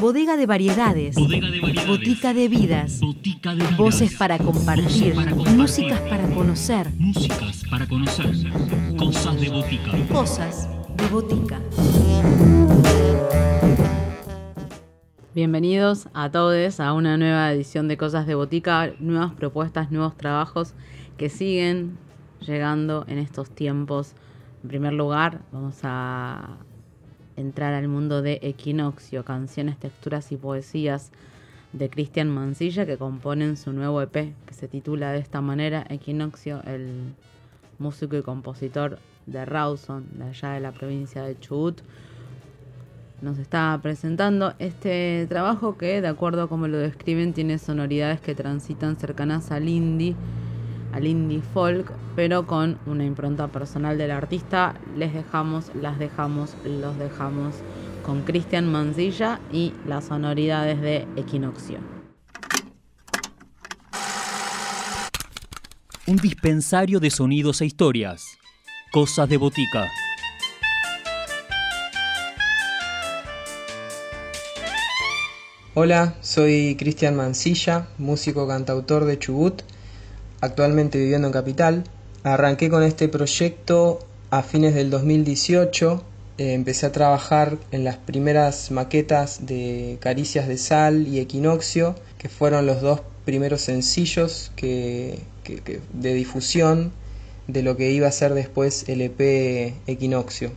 Bodega de variedades. Bodega de variedades. Botica de vidas. Botica de vidas. Voces para compartir. Voces para compartir. Músicas para conocer. Músicas para conocer. Cosas de botica. Cosas de botica. Bienvenidos a todos a una nueva edición de Cosas de Botica, nuevas propuestas, nuevos trabajos que siguen llegando en estos tiempos. En primer lugar, vamos a entrar al mundo de Equinoccio, canciones, texturas y poesías de Cristian Mancilla que componen su nuevo EP que se titula de esta manera Equinoccio, el músico y compositor de Rawson, de allá de la provincia de Chubut, nos está presentando este trabajo que, de acuerdo a cómo lo describen, tiene sonoridades que transitan cercanas al indie, al indie folk, pero con una impronta personal del artista. Les dejamos, las dejamos, los dejamos con Cristian Mancilla y las sonoridades de Equinoccio. Un dispensario de sonidos e historias. Cosas de botica. Hola, soy Cristian Mancilla, músico cantautor de Chubut, actualmente viviendo en Capital. Arranqué con este proyecto a fines del 2018, eh, empecé a trabajar en las primeras maquetas de Caricias de Sal y Equinoccio, que fueron los dos primeros sencillos que, de difusión de lo que iba a ser después el EP Equinoccio.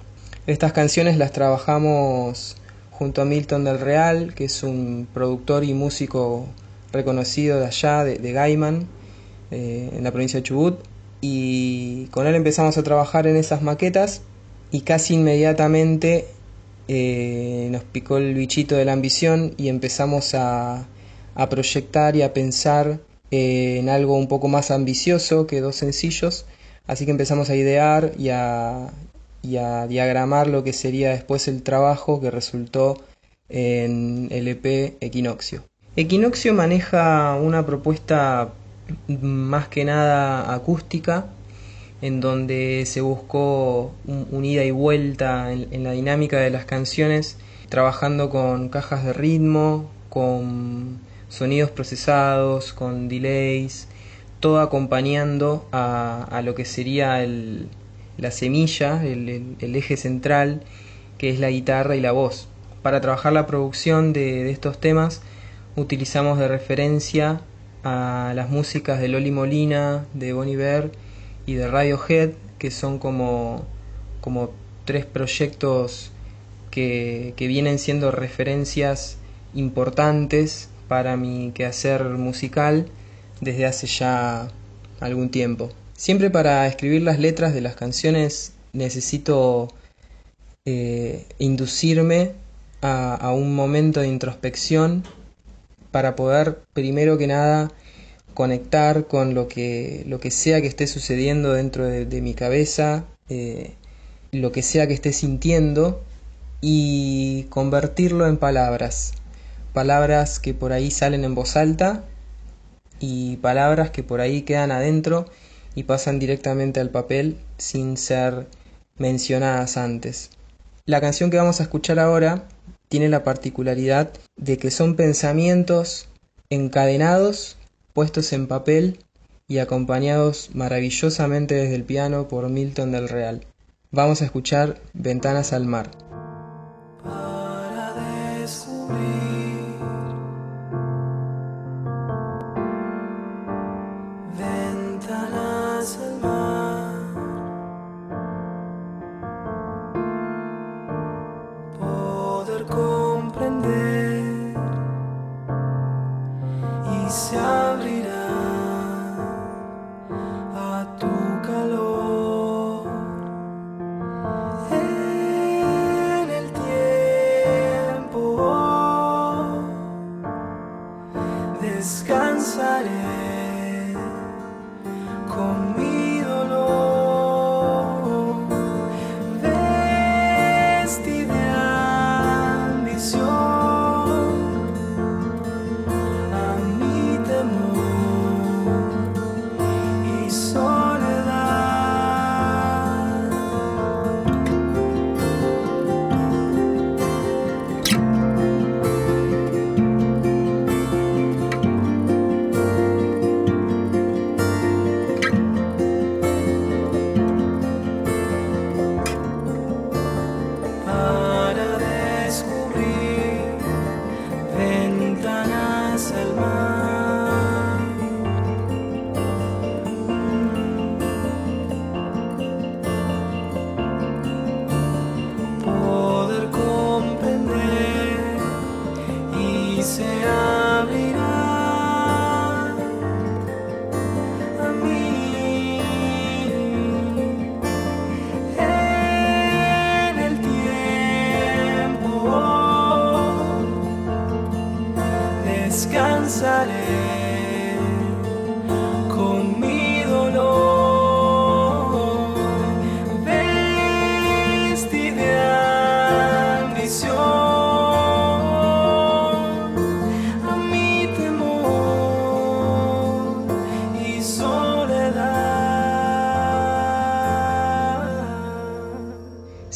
Estas canciones las trabajamos junto a Milton del Real, que es un productor y músico reconocido de allá, de, de Gaiman, eh, en la provincia de Chubut. Y con él empezamos a trabajar en esas maquetas y casi inmediatamente eh, nos picó el bichito de la ambición y empezamos a, a proyectar y a pensar eh, en algo un poco más ambicioso que dos sencillos. Así que empezamos a idear y a, y a diagramar lo que sería después el trabajo que resultó en el EP Equinoccio. Equinoccio maneja una propuesta más que nada acústica, en donde se buscó un, ida y vuelta en, la dinámica de las canciones, trabajando con cajas de ritmo, con sonidos procesados, con delays, todo acompañando a, a lo que sería el, la semilla, el, eje central, que es la guitarra y la voz. Para trabajar la producción de estos temas utilizamos de referencia a las músicas de Loli Molina, de Bon Iver y de Radiohead, que son como, como tres proyectos que, que vienen siendo referencias importantes para mi quehacer musical desde hace ya algún tiempo. Siempre para escribir las letras de las canciones necesito eh, inducirme a, a un momento de introspección para poder primero que nada conectar con lo que, lo que sea que esté sucediendo dentro de, mi cabeza, eh, lo que sea que esté sintiendo y convertirlo en palabras. Palabras que por ahí salen en voz alta y palabras que por ahí quedan adentro y pasan directamente al papel sin ser mencionadas antes. La canción que vamos a escuchar ahora tiene la particularidad de que son pensamientos encadenados, puestos en papel y acompañados maravillosamente desde el piano por Milton del Real. Vamos a escuchar Ventanas al Mar.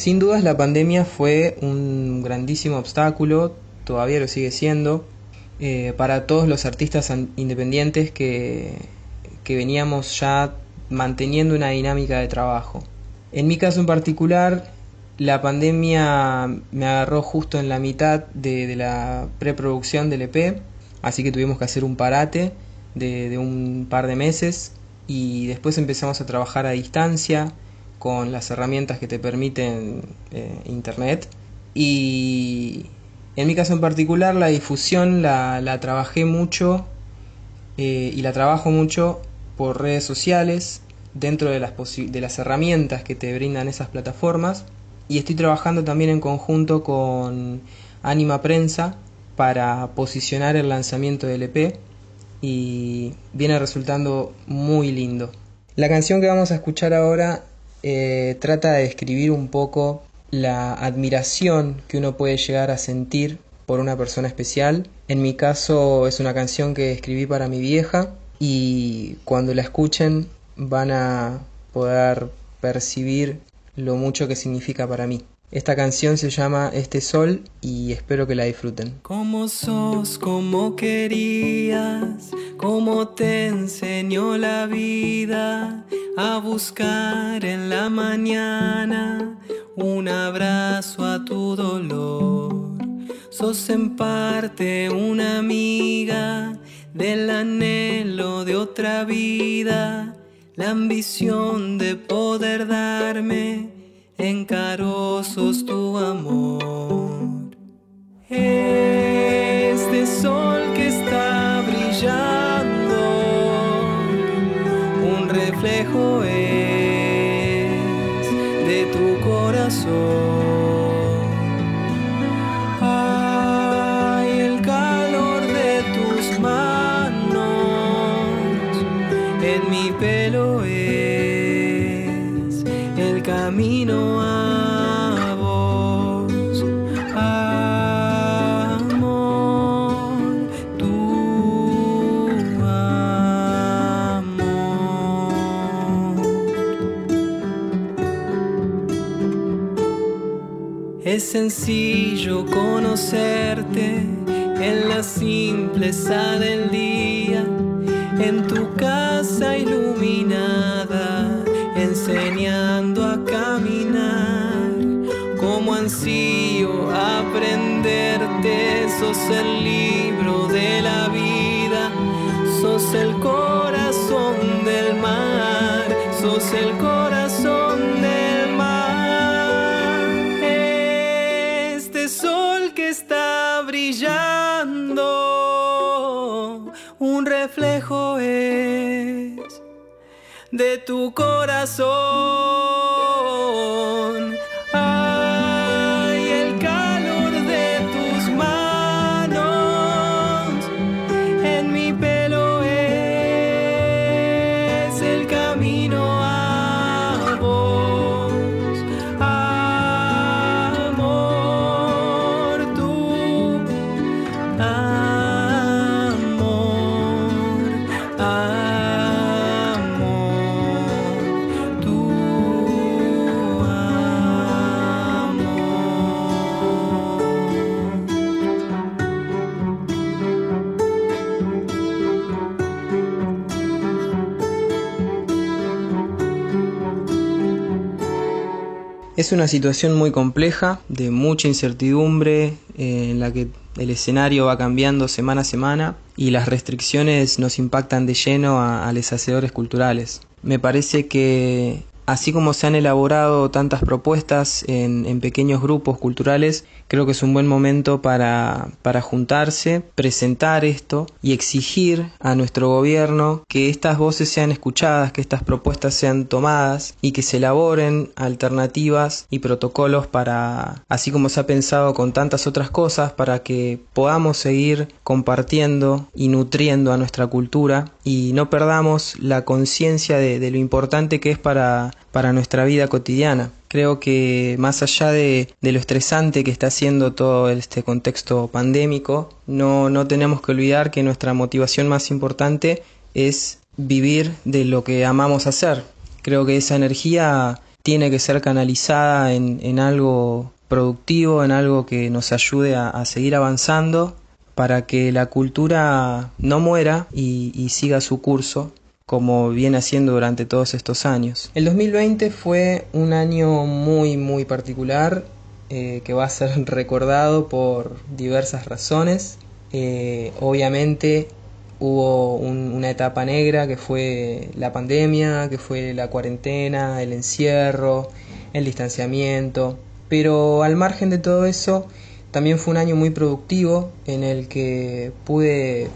Sin dudas la pandemia fue un grandísimo obstáculo, todavía lo sigue siendo, eh, para todos los artistas independientes que, que veníamos ya manteniendo una dinámica de trabajo. En mi caso en particular, la pandemia me agarró justo en la mitad de, la preproducción del EP, así que tuvimos que hacer un parate de un par de meses y después empezamos a trabajar a distancia con las herramientas que te permiten eh, Internet. Y en mi caso en particular, la difusión la, trabajé mucho eh, y la trabajo mucho por redes sociales, dentro de las, de las herramientas que te brindan esas plataformas. Y estoy trabajando también en conjunto con Anima Prensa para posicionar el lanzamiento del EP y viene resultando muy lindo. La canción que vamos a escuchar ahora eh, trata de describir un poco la admiración que uno puede llegar a sentir por una persona especial. En mi caso es una canción que escribí para mi vieja y cuando la escuchen van a poder percibir lo mucho que significa para mí. Esta canción se llama Este Sol y espero que la disfruten. Como sos, como querías, como te enseñó la vida a buscar en la mañana un abrazo a tu dolor. Sos en parte una amiga del anhelo de otra vida, la ambición de poder darme en carozos tu amor. Este sol que está brillando, un reflejo es de tu corazón. Es sencillo conocerte en la simpleza del día, en tu casa iluminada, enseñando a caminar. Como ansío aprenderte, sos el libro de la vida, sos el corazón tu corazón. Es una situación muy compleja, de mucha incertidumbre, eh, en la que el escenario va cambiando semana a semana y las restricciones nos impactan de lleno a, los hacedores culturales. Me parece que así como se han elaborado tantas propuestas en pequeños grupos culturales, creo que es un buen momento para, para juntarse, presentar esto y exigir a nuestro gobierno que estas voces sean escuchadas, que estas propuestas sean tomadas y que se elaboren alternativas y protocolos para, así como se ha pensado con tantas otras cosas, para que podamos seguir compartiendo y nutriendo a nuestra cultura y no perdamos la conciencia de, de lo importante que es para, para nuestra vida cotidiana. Creo que más allá de, lo estresante que está siendo todo este contexto pandémico, no, no tenemos que olvidar que nuestra motivación más importante es vivir de lo que amamos hacer. Creo que esa energía tiene que ser canalizada en, en algo productivo, en algo que nos ayude a, seguir avanzando para que la cultura no muera y siga su curso como viene haciendo durante todos estos años. El 2020 fue un año muy muy particular eh, que va a ser recordado por diversas razones. Eh, obviamente hubo un, una etapa negra que fue la pandemia, que fue la cuarentena, el encierro, el distanciamiento, pero al margen de todo eso, también fue un año muy productivo en el que pude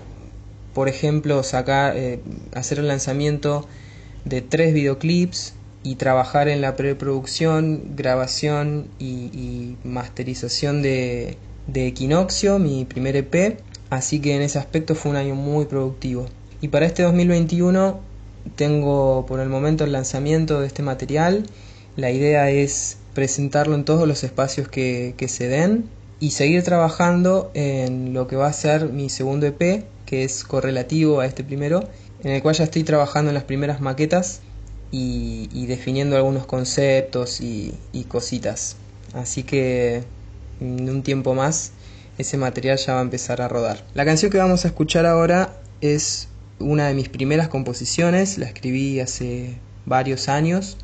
por ejemplo, sacar, eh, hacer el lanzamiento de tres videoclips y trabajar en la preproducción, grabación y, y masterización de, de, Equinoccio, mi primer EP. Así que en ese aspecto fue un año muy productivo. Y para este 2021 tengo por el momento el lanzamiento de este material. La idea es presentarlo en todos los espacios que, que se den y seguir trabajando en lo que va a ser mi segundo EP que es correlativo a este primero, en el cual ya estoy trabajando en las primeras maquetas y, definiendo algunos conceptos y, cositas. Así que en un tiempo más ese material ya va a empezar a rodar. La canción que vamos a escuchar ahora es una de mis primeras composiciones, la escribí hace varios años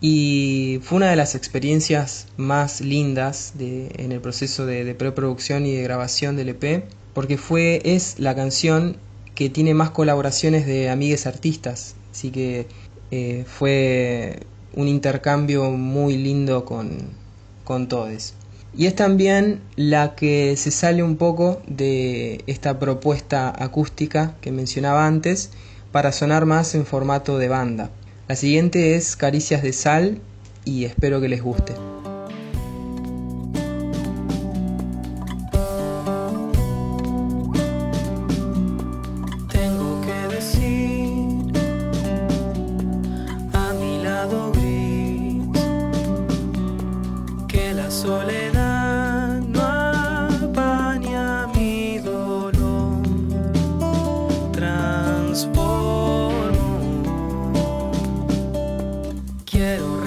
y fue una de las experiencias más lindas de, en el proceso de, de preproducción y de grabación del EP porque fue, es la canción que tiene más colaboraciones de amigues artistas, así que eh, fue un intercambio muy lindo con, con todos. Y es también la que se sale un poco de esta propuesta acústica que mencionaba antes para sonar más en formato de banda. La siguiente es Caricias de Sal y espero que les guste. De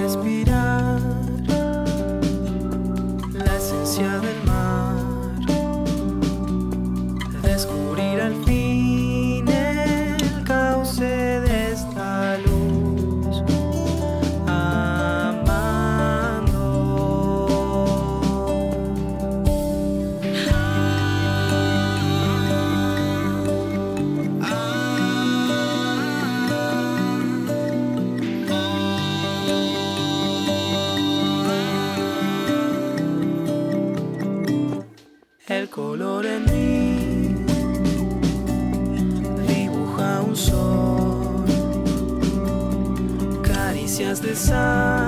sal escapan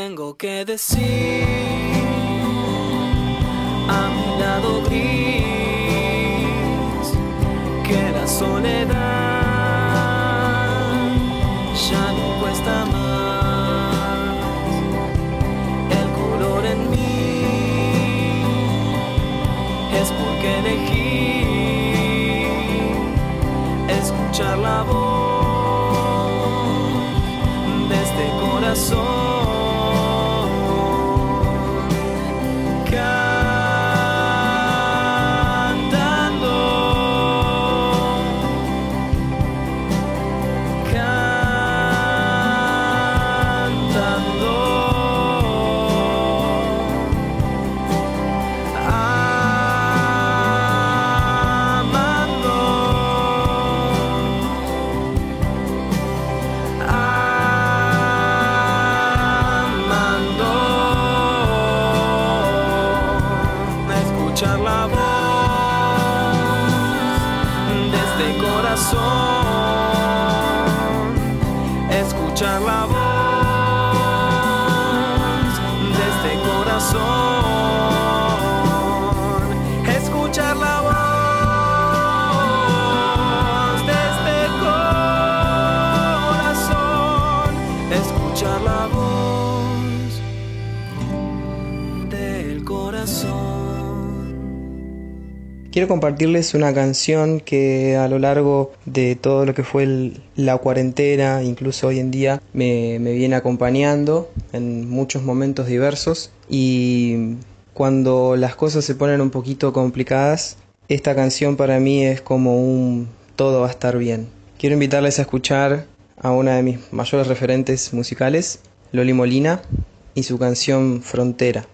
tengo que decir a mi lado gris que las soledad ya no cuesta más. El color en mí es porque elegí escuchar la voz de este corazón. Corazón escuchar la voz de este corazón, Quiero compartirles una canción que a lo largo de todo lo que fue la cuarentena, incluso hoy en día, me, me viene acompañando en muchos momentos diversos y cuando las cosas se ponen un poquito complicadas, esta canción para mí es como un todo va a estar bien. Quiero invitarles a escuchar a una de mis mayores referentes musicales, Loli Molina, y su canción Frontera.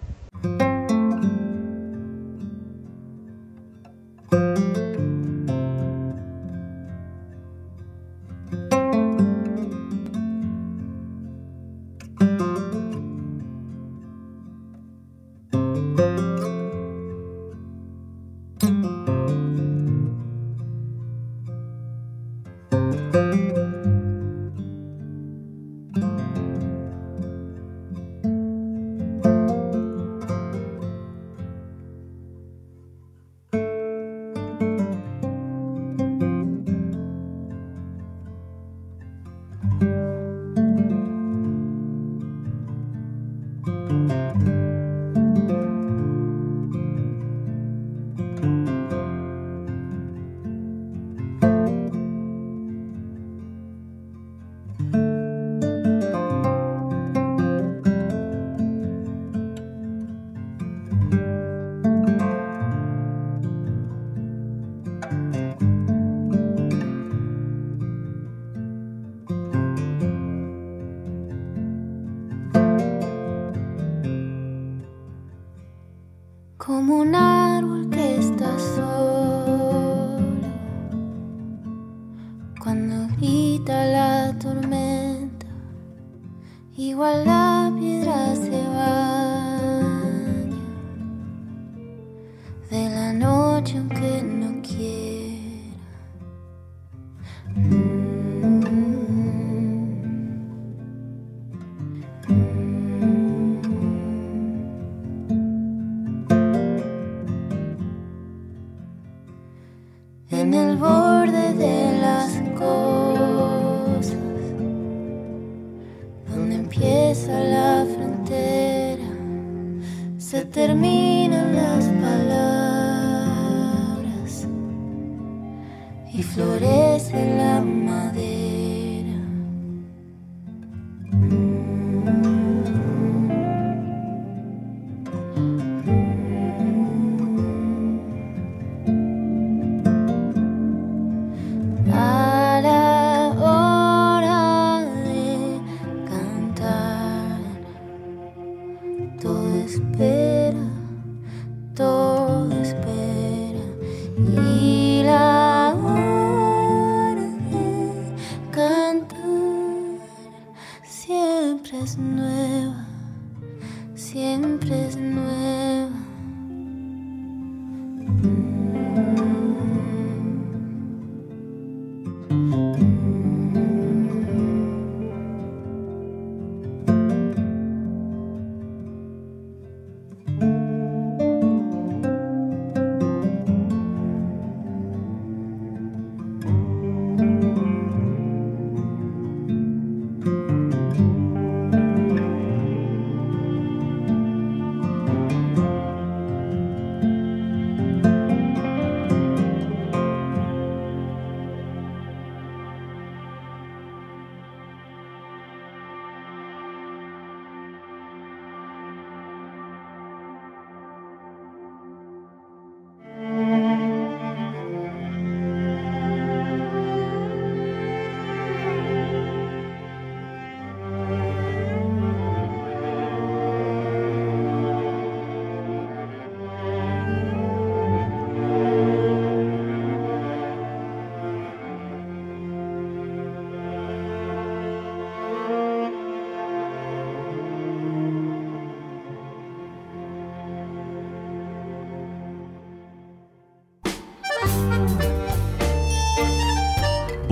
Como en el borde de las cosas, donde empieza la frontera, se terminan todo espera, todo